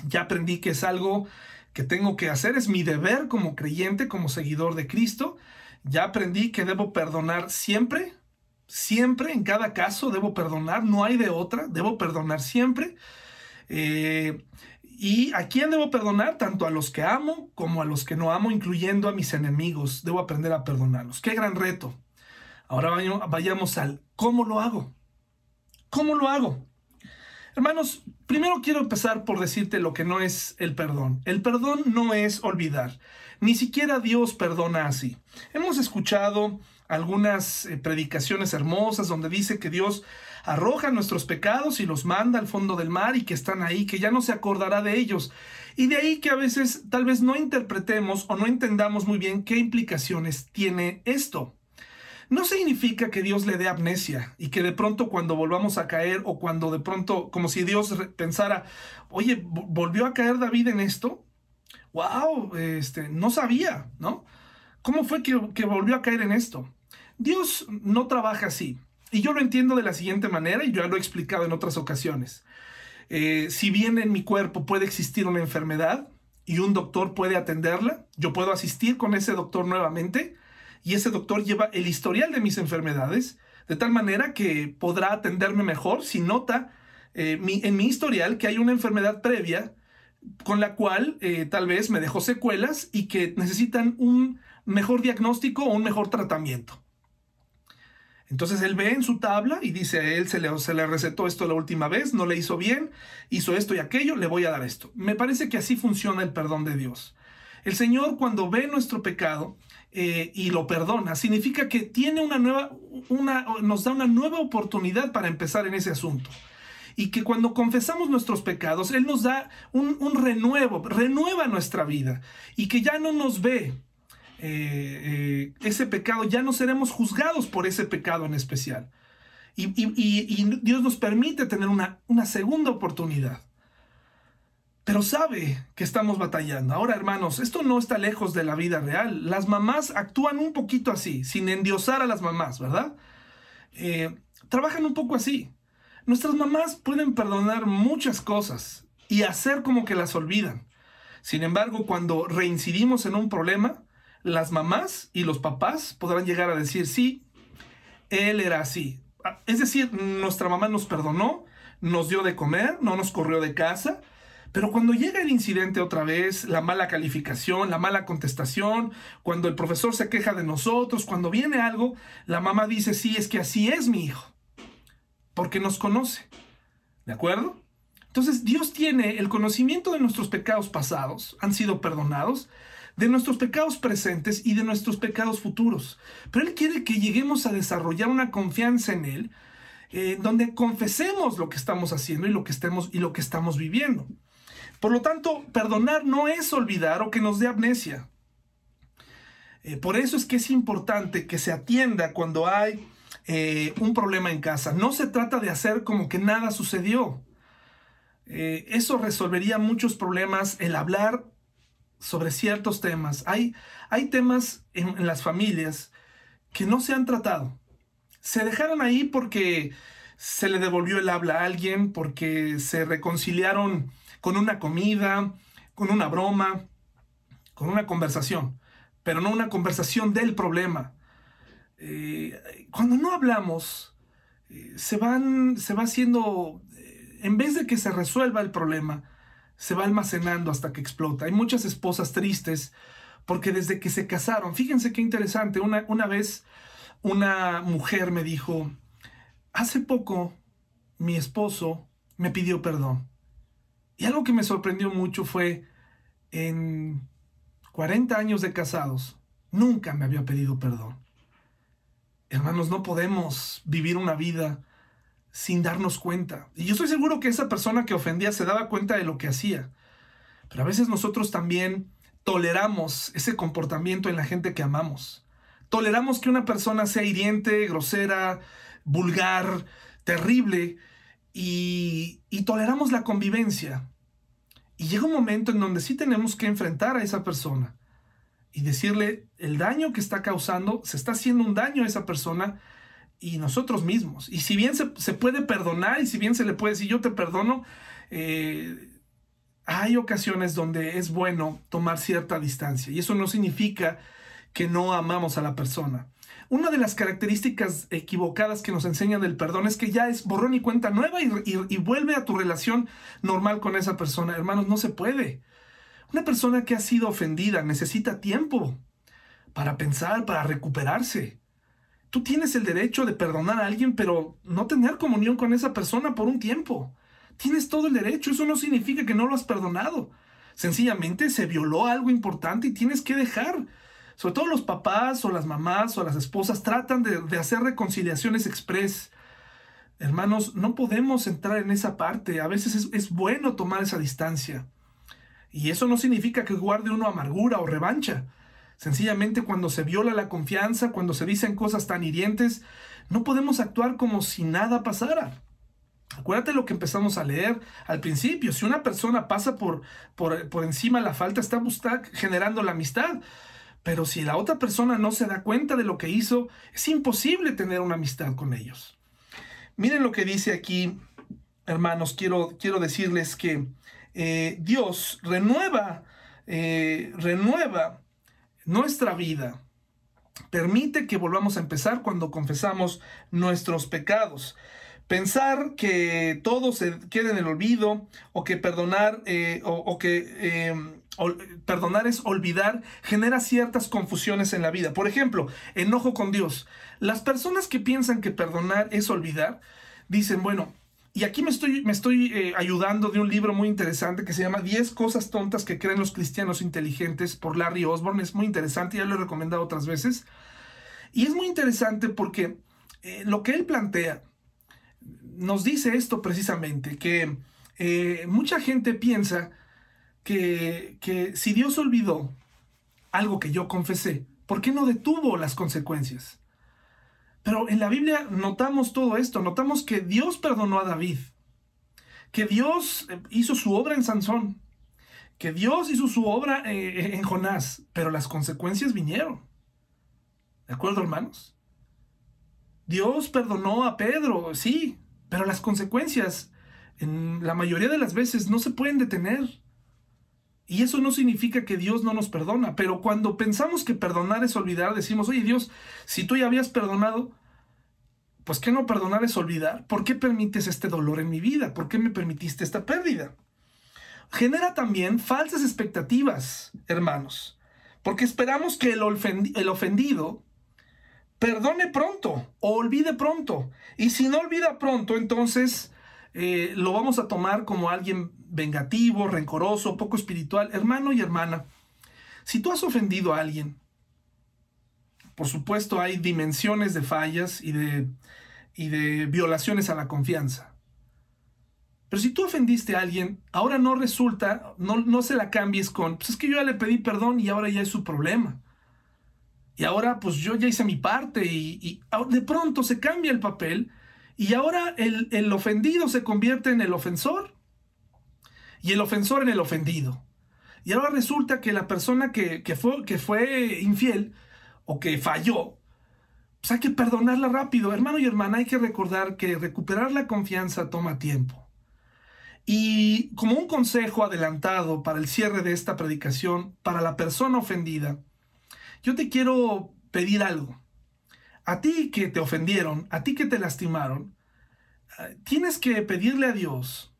S1: ya aprendí que es algo que tengo que hacer, es mi deber como creyente, como seguidor de Cristo. Ya aprendí que debo perdonar siempre, siempre, en cada caso, debo perdonar, no hay de otra, debo perdonar siempre. Eh, ¿Y a quién debo perdonar? Tanto a los que amo como a los que no amo, incluyendo a mis enemigos. Debo aprender a perdonarlos. Qué gran reto. Ahora vayamos al cómo lo hago. ¿Cómo lo hago? Hermanos, primero quiero empezar por decirte lo que no es el perdón. El perdón no es olvidar. Ni siquiera Dios perdona así. Hemos escuchado algunas eh, predicaciones hermosas donde dice que Dios arroja nuestros pecados y los manda al fondo del mar y que están ahí, que ya no se acordará de ellos. Y de ahí que a veces tal vez no interpretemos o no entendamos muy bien qué implicaciones tiene esto no significa que Dios le dé amnesia y que de pronto cuando volvamos a caer o cuando de pronto, como si Dios pensara, oye, volvió a caer David en esto. ¡Wow! Este, no sabía, ¿no? ¿Cómo fue que, volvió a caer en esto? Dios no trabaja así. Y yo lo entiendo de la siguiente manera y yo ya lo he explicado en otras ocasiones. Eh, si bien en mi cuerpo puede existir una enfermedad y un doctor puede atenderla, yo puedo asistir con ese doctor nuevamente, y ese doctor lleva el historial de mis enfermedades, de tal manera que podrá atenderme mejor si nota eh, en mi historial que hay una enfermedad previa con la cual eh, tal vez me dejó secuelas y que necesitan un mejor diagnóstico o un mejor tratamiento. Entonces él ve en su tabla y dice a él se le, se le recetó esto la última vez, no le hizo bien, hizo esto y aquello, le voy a dar esto. Me parece que así funciona el perdón de Dios. El Señor cuando ve nuestro pecado, eh, y lo perdona, significa que tiene una nueva, nos da una nueva oportunidad para empezar en ese asunto. Y que cuando confesamos nuestros pecados, Él nos da un, renuevo, renueva nuestra vida. Y que ya no nos ve eh, eh, ese pecado, ya no seremos juzgados por ese pecado en especial. Y, Dios nos permite tener una, una segunda oportunidad pero sabe que estamos batallando. Ahora, hermanos, esto no está lejos de la vida real. Las mamás actúan un poquito así, sin endiosar a las mamás, ¿verdad? Eh, trabajan un poco así. Nuestras mamás pueden perdonar muchas cosas y hacer como que las olvidan. Sin embargo, cuando reincidimos en un problema, las mamás y los papás podrán llegar a decir, sí, él era así. Ah, es decir, nuestra mamá nos perdonó, nos dio de comer, no nos corrió de casa, pero cuando llega el incidente otra vez, la mala calificación, la mala contestación, cuando el profesor se queja de nosotros, cuando viene algo, la mamá dice, sí, es que así es mi hijo, porque nos conoce. ¿De acuerdo? Entonces Dios tiene el conocimiento de nuestros pecados pasados, han sido perdonados, de nuestros pecados presentes y de nuestros pecados futuros. Pero Él quiere que lleguemos a desarrollar una confianza en Él, eh, donde confesemos lo que estamos haciendo y lo que, estemos, y lo que estamos viviendo. Por lo tanto, perdonar no es olvidar o que nos dé amnesia. Eh, por eso es que es importante que se atienda cuando hay eh, un problema en casa. No se trata de hacer como que nada sucedió. Eh, eso resolvería muchos problemas, el hablar sobre ciertos temas. Hay, hay temas en, en las familias que no se han tratado. Se dejaron ahí porque se le devolvió el habla a alguien, porque se reconciliaron con una comida, con una broma, con una conversación, pero no una conversación del problema. Eh, cuando no hablamos, eh, se, van, se va haciendo, eh, en vez de que se resuelva el problema, se va almacenando hasta que explota. Hay muchas esposas tristes porque desde que se casaron, fíjense qué interesante, una, una vez una mujer me dijo, hace poco mi esposo me pidió perdón. Y algo que me sorprendió mucho fue en 40 años de casados, nunca me había pedido perdón. Hermanos, no podemos vivir una vida sin darnos cuenta. Y yo estoy seguro que esa persona que ofendía se daba cuenta de lo que hacía. Pero a veces nosotros también toleramos ese comportamiento en la gente que amamos. Toleramos que una persona sea hiriente, grosera, vulgar, terrible, y, toleramos la convivencia. Y llega un momento en donde sí tenemos que enfrentar a esa persona y decirle el daño que está causando, se está haciendo un daño a esa persona y nosotros mismos. Y si bien se, puede perdonar y si bien se le puede decir yo te perdono, eh, hay ocasiones donde es bueno tomar cierta distancia y eso no significa que no amamos a la persona. Una de las características equivocadas que nos enseñan del perdón es que ya es borrón y cuenta nueva y, y, vuelve a tu relación normal con esa persona. Hermanos, no se puede. Una persona que ha sido ofendida necesita tiempo para pensar, para recuperarse. Tú tienes el derecho de perdonar a alguien, pero no tener comunión con esa persona por un tiempo. Tienes todo el derecho, eso no significa que no lo has perdonado. Sencillamente se violó algo importante y tienes que dejar sobre todo los papás o las mamás o las esposas, tratan de, hacer reconciliaciones express. Hermanos, no podemos entrar en esa parte. A veces es, es bueno tomar esa distancia. Y eso no significa que guarde uno amargura o revancha. Sencillamente cuando se viola la confianza, cuando se dicen cosas tan hirientes, no podemos actuar como si nada pasara. Acuérdate lo que empezamos a leer al principio. Si una persona pasa por, por, por encima la falta, está generando la amistad. Pero si la otra persona no se da cuenta de lo que hizo, es imposible tener una amistad con ellos. Miren lo que dice aquí, hermanos, quiero, quiero decirles que eh, Dios renueva, eh, renueva nuestra vida. Permite que volvamos a empezar cuando confesamos nuestros pecados. Pensar que todo se quede en el olvido o que perdonar eh, o, que perdonar es olvidar, genera ciertas confusiones en la vida. Por ejemplo, enojo con Dios. Las personas que piensan que perdonar es olvidar, dicen, bueno, y aquí me estoy, me estoy eh, ayudando de un libro muy interesante que se llama 10 cosas tontas que creen los cristianos inteligentes por Larry Osborne. Es muy interesante, ya lo he recomendado otras veces. Y es muy interesante porque eh, lo que él plantea nos dice esto precisamente, que eh, mucha gente piensa que, si Dios olvidó algo que yo confesé, ¿por qué no detuvo las consecuencias? Pero en la Biblia notamos todo esto, notamos que Dios perdonó a David, que Dios eh, hizo su obra en Sansón, que Dios hizo su obra eh, en Jonás, pero las consecuencias vinieron. ¿De acuerdo, hermanos? Dios perdonó a Pedro, sí, pero las consecuencias en la mayoría de las veces no se pueden detener. Y eso no significa que Dios no nos perdona, pero cuando pensamos que perdonar es olvidar, decimos, oye Dios, si tú ya habías perdonado, pues ¿qué no perdonar es olvidar? ¿Por qué permites este dolor en mi vida? ¿Por qué me permitiste esta pérdida? Genera también falsas expectativas, hermanos, porque esperamos que el, ofendido perdone pronto o olvide pronto. Y si no olvida pronto, entonces eh, lo vamos a tomar como alguien vengativo, rencoroso, poco espiritual. Hermano y hermana, si tú has ofendido a alguien, por supuesto hay dimensiones de fallas y de, y de violaciones a la confianza. Pero si tú ofendiste a alguien, ahora no resulta, no, no se la cambies con, pues es que yo ya le pedí perdón y ahora ya es su problema. Y ahora pues yo ya hice mi parte y, y de pronto se cambia el papel y ahora el, ofendido se convierte en el ofensor y el ofensor en el ofendido. Y ahora resulta que la persona que, fue, que fue infiel o que falló, pues hay que perdonarla rápido. Hermano y hermana, hay que recordar que recuperar la confianza toma tiempo. Y como un consejo adelantado para el cierre de esta predicación, para la persona ofendida, yo te quiero pedir algo a ti que te ofendieron, a ti que te lastimaron, eh, tienes que pedirle a Dios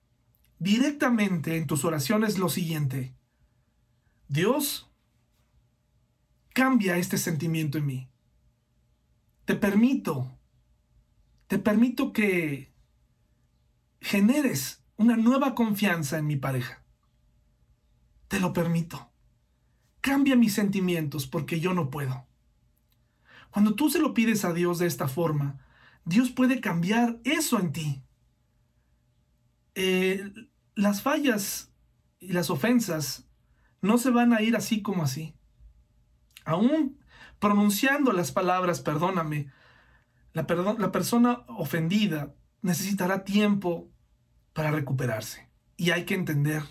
S1: directamente en tus oraciones lo siguiente. Dios, cambia este sentimiento en mí. Te permito te permito que generes una nueva confianza en mi pareja. Te lo permito. Cambia mis sentimientos porque yo no puedo. Cuando tú se lo pides a Dios de esta forma, Dios puede cambiar eso en ti. Eh, las fallas y las ofensas no se van a ir así como así. Aún pronunciando las palabras, perdóname, la, la persona ofendida necesitará tiempo para recuperarse. Y hay que entender.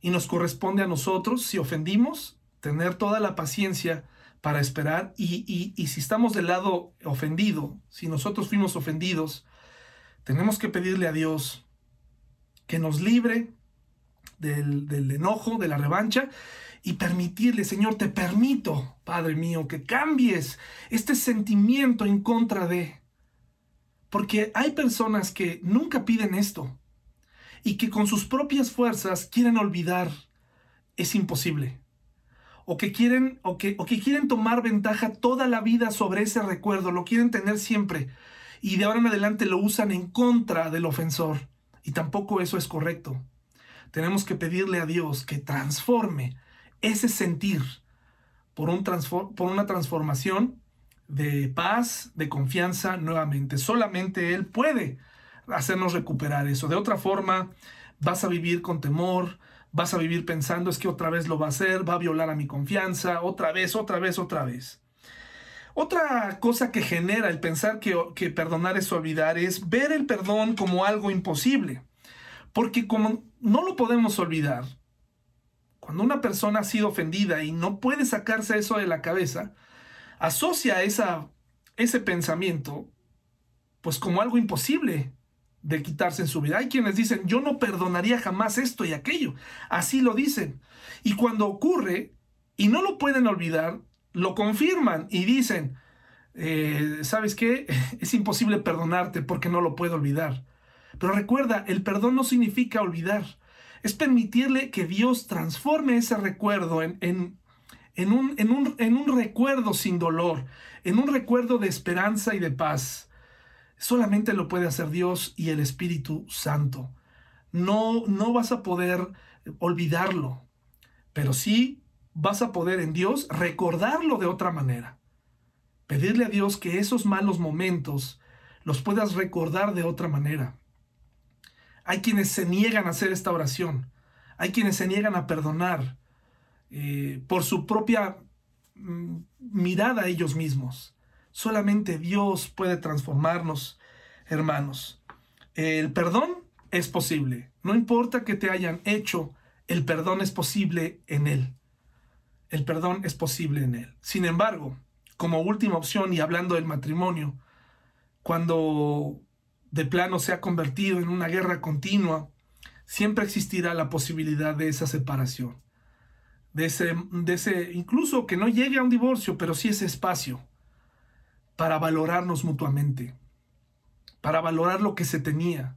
S1: Y nos corresponde a nosotros, si ofendimos, tener toda la paciencia para esperar. Y, si estamos del lado ofendido, si nosotros fuimos ofendidos, tenemos que pedirle a Dios que nos libre del, del enojo, de la revancha, y permitirle, Señor, te permito, Padre mío, que cambies este sentimiento en contra de... Porque hay personas que nunca piden esto y que con sus propias fuerzas quieren olvidar. Es imposible. O que quieren, o que, o que quieren tomar ventaja toda la vida sobre ese recuerdo, lo quieren tener siempre. Y de ahora en adelante lo usan en contra del ofensor. Y tampoco eso es correcto. Tenemos que pedirle a Dios que transforme ese sentir por, un por una transformación de paz, de confianza nuevamente. Solamente Él puede hacernos recuperar eso. De otra forma, vas a vivir con temor, vas a vivir pensando es que otra vez lo va a hacer, va a violar a mi confianza, otra vez, otra vez, otra vez. Otra cosa que genera el pensar que, perdonar es olvidar es ver el perdón como algo imposible. Porque como no lo podemos olvidar, cuando una persona ha sido ofendida y no puede sacarse eso de la cabeza, asocia esa, ese pensamiento pues como algo imposible de quitarse en su vida. Hay quienes dicen, yo no perdonaría jamás esto y aquello. Así lo dicen. Y cuando ocurre y no lo pueden olvidar, lo confirman y dicen, eh, ¿sabes qué? Es imposible perdonarte porque no lo puedo olvidar. Pero recuerda, el perdón no significa olvidar. Es permitirle que Dios transforme ese recuerdo en, en en un, en un, recuerdo sin dolor, en un recuerdo de esperanza y de paz. Solamente lo puede hacer Dios y el Espíritu Santo. No, no vas a poder olvidarlo, pero sí vas a poder en Dios recordarlo de otra manera. Pedirle a Dios que esos malos momentos los puedas recordar de otra manera. Hay quienes se niegan a hacer esta oración. Hay quienes se niegan a perdonar. Eh, por su propia mm, mirada a ellos mismos. Solamente Dios puede transformarnos, hermanos. El perdón es posible. No importa que te hayan hecho, el perdón es posible en Él. El perdón es posible en Él. Sin embargo, como última opción y hablando del matrimonio, cuando de plano se ha convertido en una guerra continua, siempre existirá la posibilidad de esa separación de ese, de ese, incluso que no llegue a un divorcio, pero sí ese espacio para valorarnos mutuamente, para valorar lo que se tenía,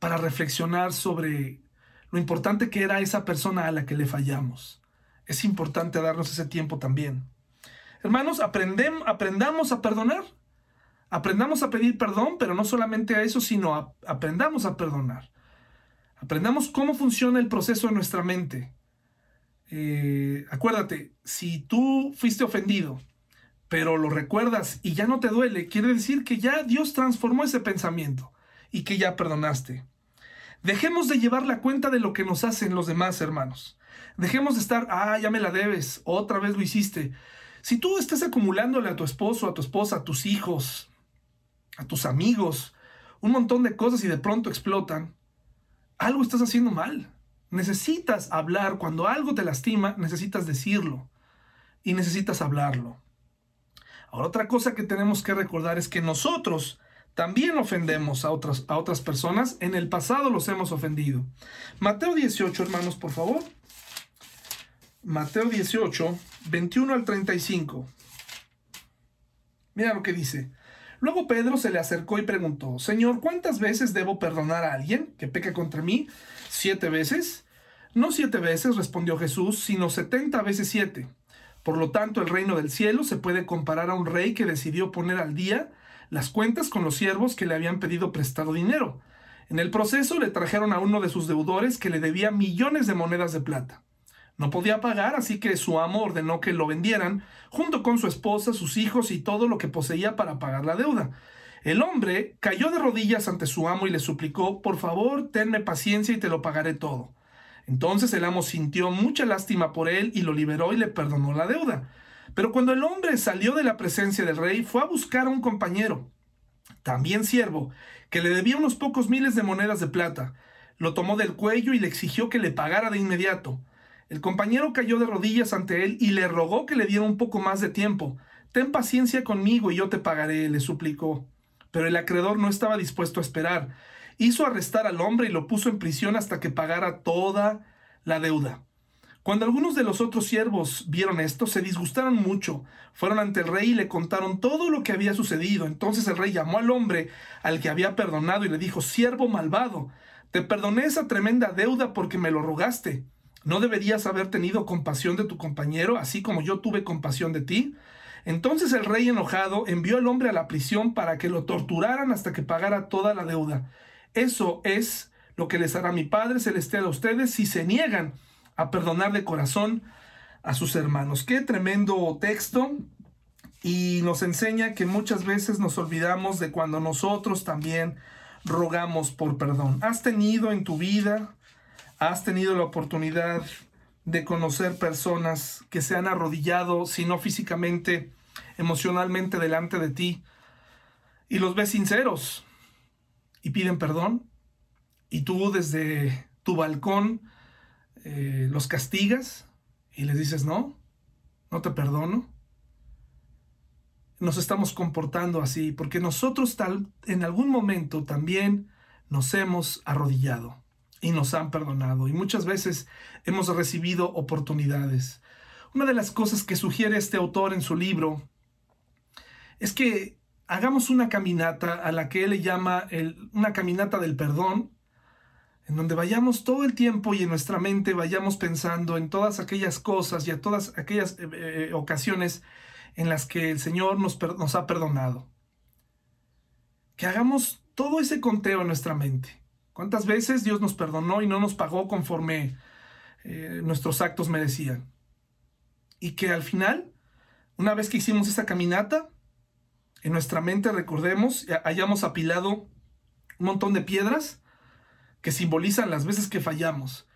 S1: para reflexionar sobre lo importante que era esa persona a la que le fallamos. Es importante darnos ese tiempo también. Hermanos, aprendamos a perdonar. Aprendamos a pedir perdón, pero no solamente a eso, sino aprendamos a perdonar. Aprendamos cómo funciona el proceso en nuestra mente eh, acuérdate, si tú fuiste ofendido, pero lo recuerdas y ya no te duele, quiere decir que ya Dios transformó ese pensamiento y que ya perdonaste. Dejemos de llevar la cuenta de lo que nos hacen los demás hermanos. Dejemos de estar, ah, ya me la debes, otra vez lo hiciste. Si tú estás acumulándole a tu esposo, a tu esposa, a tus hijos, a tus amigos, un montón de cosas y de pronto explotan, algo estás haciendo mal. Necesitas hablar, cuando algo te lastima, necesitas decirlo y necesitas hablarlo. Ahora otra cosa que tenemos que recordar es que nosotros también ofendemos a otras, a otras personas. En el pasado los hemos ofendido. Mateo 18, hermanos, por favor. Mateo 18, 21 al 35. Mira lo que dice. Luego Pedro se le acercó y preguntó, Señor, ¿cuántas veces debo perdonar a alguien que peca contra mí? ¿Siete veces? No siete veces, respondió Jesús, sino setenta veces siete. Por lo tanto, el reino del cielo se puede comparar a un rey que decidió poner al día las cuentas con los siervos que le habían pedido prestado dinero. En el proceso le trajeron a uno de sus deudores que le debía millones de monedas de plata. No podía pagar, así que su amo ordenó que lo vendieran, junto con su esposa, sus hijos y todo lo que poseía para pagar la deuda. El hombre cayó de rodillas ante su amo y le suplicó, por favor, tenme paciencia y te lo pagaré todo. Entonces el amo sintió mucha lástima por él y lo liberó y le perdonó la deuda. Pero cuando el hombre salió de la presencia del rey, fue a buscar a un compañero, también siervo, que le debía unos pocos miles de monedas de plata. Lo tomó del cuello y le exigió que le pagara de inmediato. El compañero cayó de rodillas ante él y le rogó que le diera un poco más de tiempo. Ten paciencia conmigo y yo te pagaré, le suplicó. Pero el acreedor no estaba dispuesto a esperar. Hizo arrestar al hombre y lo puso en prisión hasta que pagara toda la deuda. Cuando algunos de los otros siervos vieron esto, se disgustaron mucho. Fueron ante el rey y le contaron todo lo que había sucedido. Entonces el rey llamó al hombre al que había perdonado y le dijo, siervo malvado, te perdoné esa tremenda deuda porque me lo rogaste. ¿No deberías haber tenido compasión de tu compañero, así como yo tuve compasión de ti? Entonces el rey enojado envió al hombre a la prisión para que lo torturaran hasta que pagara toda la deuda. Eso es lo que les hará mi Padre Celestial a ustedes si se niegan a perdonar de corazón a sus hermanos. Qué tremendo texto y nos enseña que muchas veces nos olvidamos de cuando nosotros también rogamos por perdón. ¿Has tenido en tu vida ¿Has tenido la oportunidad de conocer personas que se han arrodillado, si no físicamente, emocionalmente delante de ti, y los ves sinceros y piden perdón? Y tú desde tu balcón eh, los castigas y les dices, no, no te perdono. Nos estamos comportando así porque nosotros tal, en algún momento también nos hemos arrodillado y nos han perdonado y muchas veces hemos recibido oportunidades. Una de las cosas que sugiere este autor en su libro es que hagamos una caminata a la que él le llama una caminata del perdón, en donde vayamos todo el tiempo y en nuestra mente vayamos pensando en todas aquellas cosas y a todas aquellas eh, eh, ocasiones en las que el Señor nos, nos ha perdonado. Que hagamos todo ese conteo en nuestra mente ¿Cuántas veces Dios nos perdonó y no nos pagó conforme eh, nuestros actos merecían? Y que al final, una vez que hicimos esa caminata, en nuestra mente recordemos, hayamos apilado un montón de piedras que simbolizan las veces que fallamos.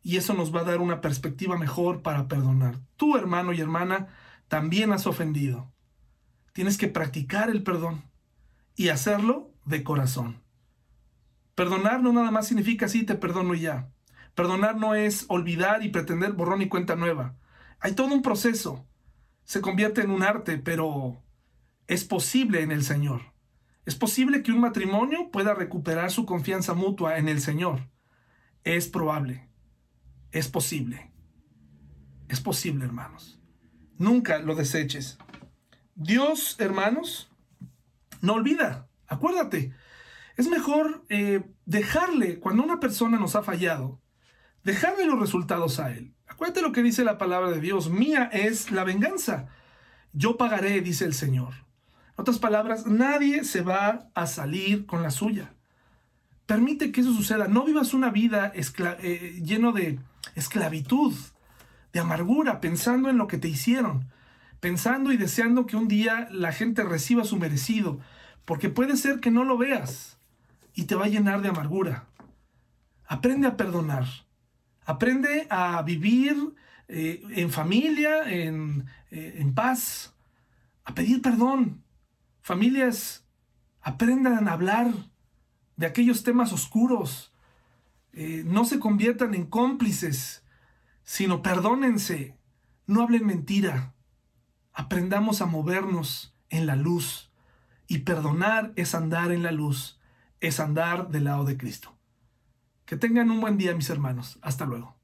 S1: Y eso nos va a dar una perspectiva mejor para perdonar. Tu hermano y hermana también has ofendido. Tienes que practicar el perdón y hacerlo de corazón. Perdonar no nada más significa sí, te perdono y ya. Perdonar no es olvidar y pretender borrón y cuenta nueva. Hay todo un proceso. Se convierte en un arte, pero es posible en el Señor. Es posible que un matrimonio pueda recuperar su confianza mutua en el Señor. Es probable. Es posible. Es posible, hermanos. Nunca lo deseches. Dios, hermanos, no olvida. Acuérdate, es mejor eh, dejarle, cuando una persona nos ha fallado, dejarle los resultados a él. Acuérdate lo que dice la palabra de Dios, mía es la venganza. Yo pagaré, dice el Señor. En otras palabras, nadie se va a salir con la suya. Permite que eso suceda. No vivas una vida eh, lleno de esclavitud, de amargura, pensando en lo que te hicieron, pensando y deseando que un día la gente reciba su merecido, porque puede ser que no lo veas y te va a llenar de amargura. Aprende a perdonar. Aprende a vivir eh, en familia, en, eh, en paz, a pedir perdón. Familias, aprendan a hablar de aquellos temas oscuros. Eh, no se conviertan en cómplices, sino perdónense. No hablen mentira. Aprendamos a movernos en la luz. Y perdonar es andar en la luz es andar del lado de Cristo. Que tengan un buen día, mis hermanos. Hasta luego.